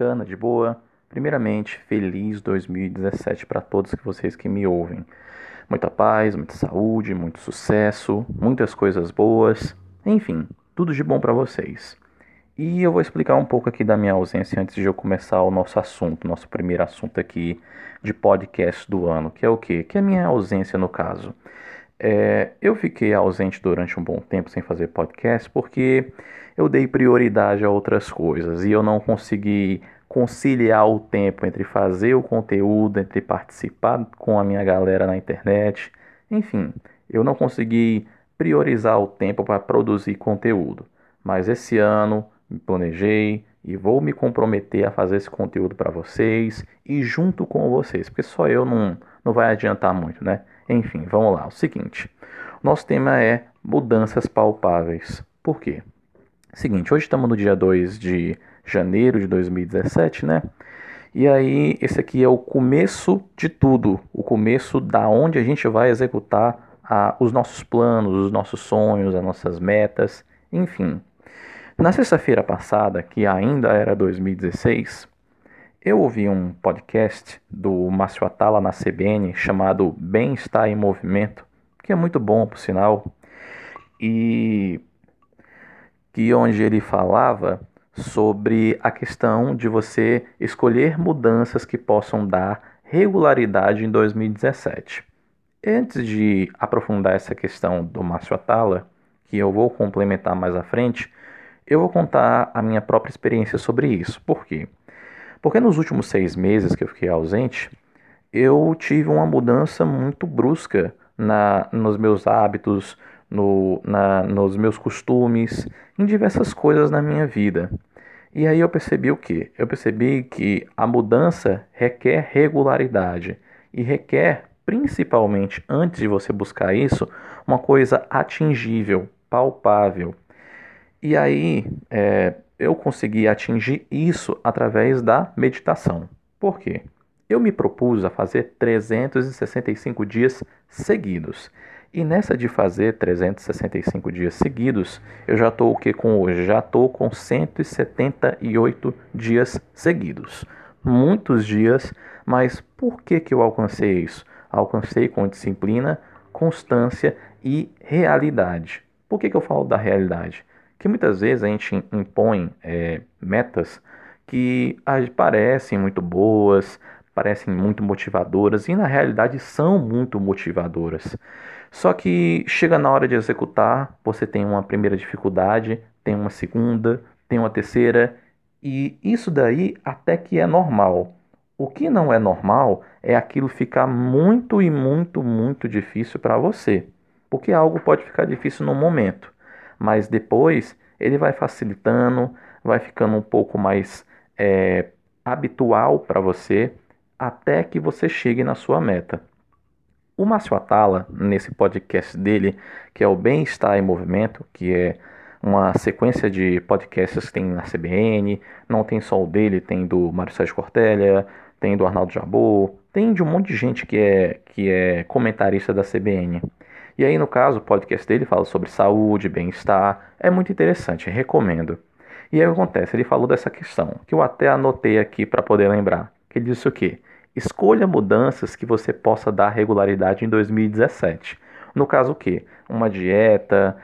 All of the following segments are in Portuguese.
bacana, de boa. Primeiramente, feliz 2017 para todos que vocês que me ouvem. Muita paz, muita saúde, muito sucesso, muitas coisas boas, enfim, tudo de bom para vocês. E eu vou explicar um pouco aqui da minha ausência antes de eu começar o nosso assunto, nosso primeiro assunto aqui de podcast do ano, que é o quê? Que é a minha ausência no caso. É, eu fiquei ausente durante um bom tempo sem fazer podcast porque eu dei prioridade a outras coisas e eu não consegui conciliar o tempo entre fazer o conteúdo, entre participar com a minha galera na internet. Enfim, eu não consegui priorizar o tempo para produzir conteúdo. Mas esse ano me planejei e vou me comprometer a fazer esse conteúdo para vocês e junto com vocês, porque só eu não, não vai adiantar muito, né? Enfim, vamos lá. O seguinte, nosso tema é mudanças palpáveis. Por quê? Seguinte, hoje estamos no dia 2 de janeiro de 2017, né? E aí, esse aqui é o começo de tudo, o começo da onde a gente vai executar a, os nossos planos, os nossos sonhos, as nossas metas, enfim. Na sexta-feira passada, que ainda era 2016, eu ouvi um podcast do Márcio Atala na CBN chamado Bem-Estar em Movimento, que é muito bom, por sinal, e que onde ele falava sobre a questão de você escolher mudanças que possam dar regularidade em 2017. Antes de aprofundar essa questão do Márcio Atala, que eu vou complementar mais à frente, eu vou contar a minha própria experiência sobre isso. Por quê? Porque nos últimos seis meses que eu fiquei ausente, eu tive uma mudança muito brusca na, nos meus hábitos, no, na, nos meus costumes, em diversas coisas na minha vida. E aí eu percebi o que? Eu percebi que a mudança requer regularidade e requer, principalmente antes de você buscar isso, uma coisa atingível, palpável. E aí, é, eu consegui atingir isso através da meditação. Por quê? Eu me propus a fazer 365 dias seguidos. E nessa de fazer 365 dias seguidos, eu já estou o que com hoje? Já estou com 178 dias seguidos. Muitos dias, mas por que, que eu alcancei isso? Alcancei com disciplina, constância e realidade. Por que, que eu falo da realidade? Que muitas vezes a gente impõe é, metas que parecem muito boas, parecem muito motivadoras e na realidade são muito motivadoras. Só que chega na hora de executar, você tem uma primeira dificuldade, tem uma segunda, tem uma terceira, e isso daí até que é normal. O que não é normal é aquilo ficar muito e muito, muito difícil para você. Porque algo pode ficar difícil no momento mas depois ele vai facilitando, vai ficando um pouco mais é, habitual para você até que você chegue na sua meta. O Márcio Atala, nesse podcast dele, que é o Bem-Estar em Movimento, que é uma sequência de podcasts que tem na CBN, não tem só o dele, tem do Mário Sérgio Cortelha, tem do Arnaldo Jabor, tem de um monte de gente que é, que é comentarista da CBN. E aí, no caso, o podcast dele fala sobre saúde, bem-estar. É muito interessante, recomendo. E aí acontece? Ele falou dessa questão, que eu até anotei aqui para poder lembrar. Que ele disse o quê? Escolha mudanças que você possa dar regularidade em 2017. No caso, o quê? Uma dieta,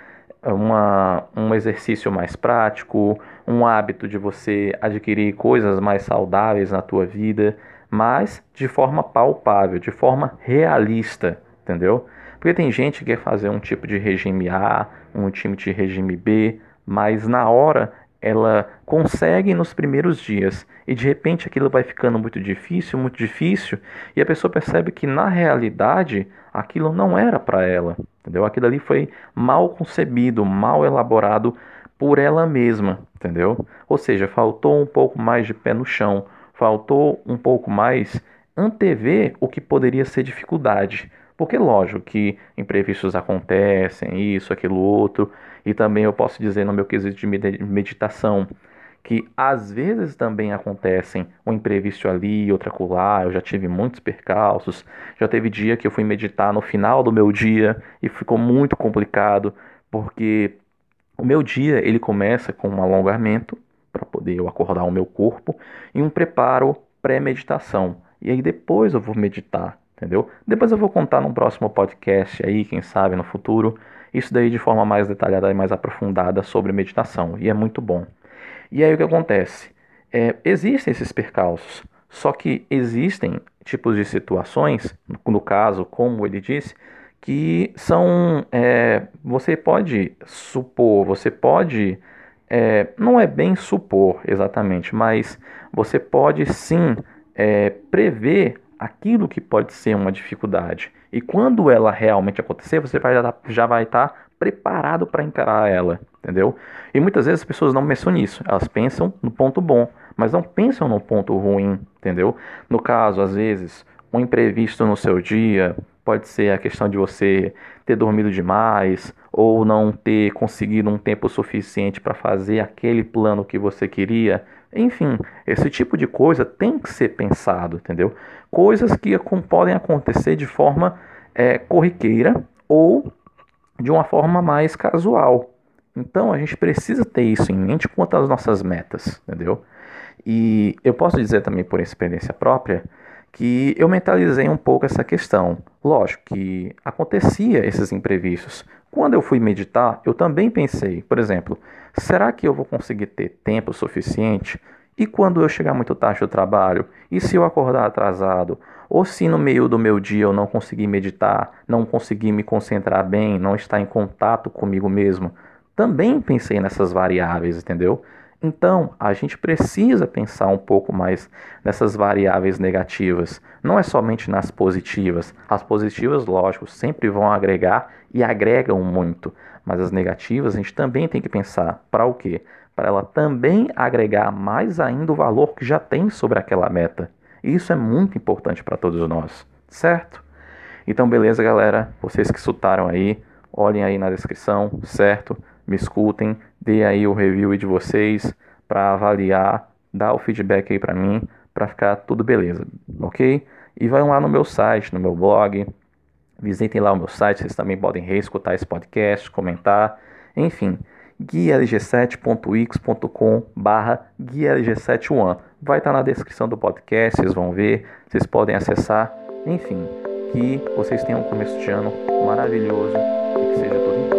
uma, um exercício mais prático, um hábito de você adquirir coisas mais saudáveis na tua vida, mas de forma palpável, de forma realista, entendeu? Porque tem gente que quer fazer um tipo de regime A, um tipo de regime B, mas na hora ela consegue nos primeiros dias e de repente aquilo vai ficando muito difícil, muito difícil, e a pessoa percebe que na realidade aquilo não era para ela, entendeu? Aquilo ali foi mal concebido, mal elaborado por ela mesma, entendeu? Ou seja, faltou um pouco mais de pé no chão, faltou um pouco mais antever o que poderia ser dificuldade. Porque, lógico, que imprevistos acontecem, isso, aquilo, outro, e também eu posso dizer no meu quesito de meditação que às vezes também acontecem um imprevisto ali, outra colar. Eu já tive muitos percalços. Já teve dia que eu fui meditar no final do meu dia e ficou muito complicado, porque o meu dia ele começa com um alongamento para poder eu acordar o meu corpo e um preparo pré-meditação. E aí depois eu vou meditar, entendeu? Depois eu vou contar num próximo podcast aí, quem sabe no futuro, isso daí de forma mais detalhada e mais aprofundada sobre meditação. E é muito bom. E aí o que acontece? É, existem esses percalços, só que existem tipos de situações, no caso, como ele disse, que são. É, você pode supor, você pode. É, não é bem supor exatamente, mas você pode sim é, prever aquilo que pode ser uma dificuldade. E quando ela realmente acontecer, você vai, já vai estar preparado para encarar ela, entendeu? E muitas vezes as pessoas não pensam nisso, elas pensam no ponto bom, mas não pensam no ponto ruim, entendeu? No caso, às vezes, um imprevisto no seu dia, Pode ser a questão de você ter dormido demais ou não ter conseguido um tempo suficiente para fazer aquele plano que você queria. Enfim, esse tipo de coisa tem que ser pensado, entendeu? Coisas que podem acontecer de forma é, corriqueira ou de uma forma mais casual. Então a gente precisa ter isso em mente quanto às nossas metas, entendeu? E eu posso dizer também por experiência própria que eu mentalizei um pouco essa questão. Lógico que acontecia esses imprevistos. Quando eu fui meditar, eu também pensei, por exemplo, será que eu vou conseguir ter tempo suficiente? E quando eu chegar muito tarde do trabalho? E se eu acordar atrasado? Ou se no meio do meu dia eu não conseguir meditar, não conseguir me concentrar bem, não estar em contato comigo mesmo? Também pensei nessas variáveis, entendeu? Então, a gente precisa pensar um pouco mais nessas variáveis negativas, não é somente nas positivas. As positivas, lógico, sempre vão agregar e agregam muito, mas as negativas a gente também tem que pensar para o quê? Para ela também agregar mais ainda o valor que já tem sobre aquela meta. E isso é muito importante para todos nós, certo? Então, beleza, galera? Vocês que escutaram aí, olhem aí na descrição, certo? Me escutem, dê aí o review de vocês para avaliar, dá o feedback aí para mim, para ficar tudo beleza, ok? E vai lá no meu site, no meu blog, visitem lá o meu site, vocês também podem reescutar esse podcast, comentar, enfim, guialg7.x.com barra guialg71 vai estar tá na descrição do podcast, vocês vão ver, vocês podem acessar, enfim, que vocês tenham um começo de ano maravilhoso e que seja tudo em.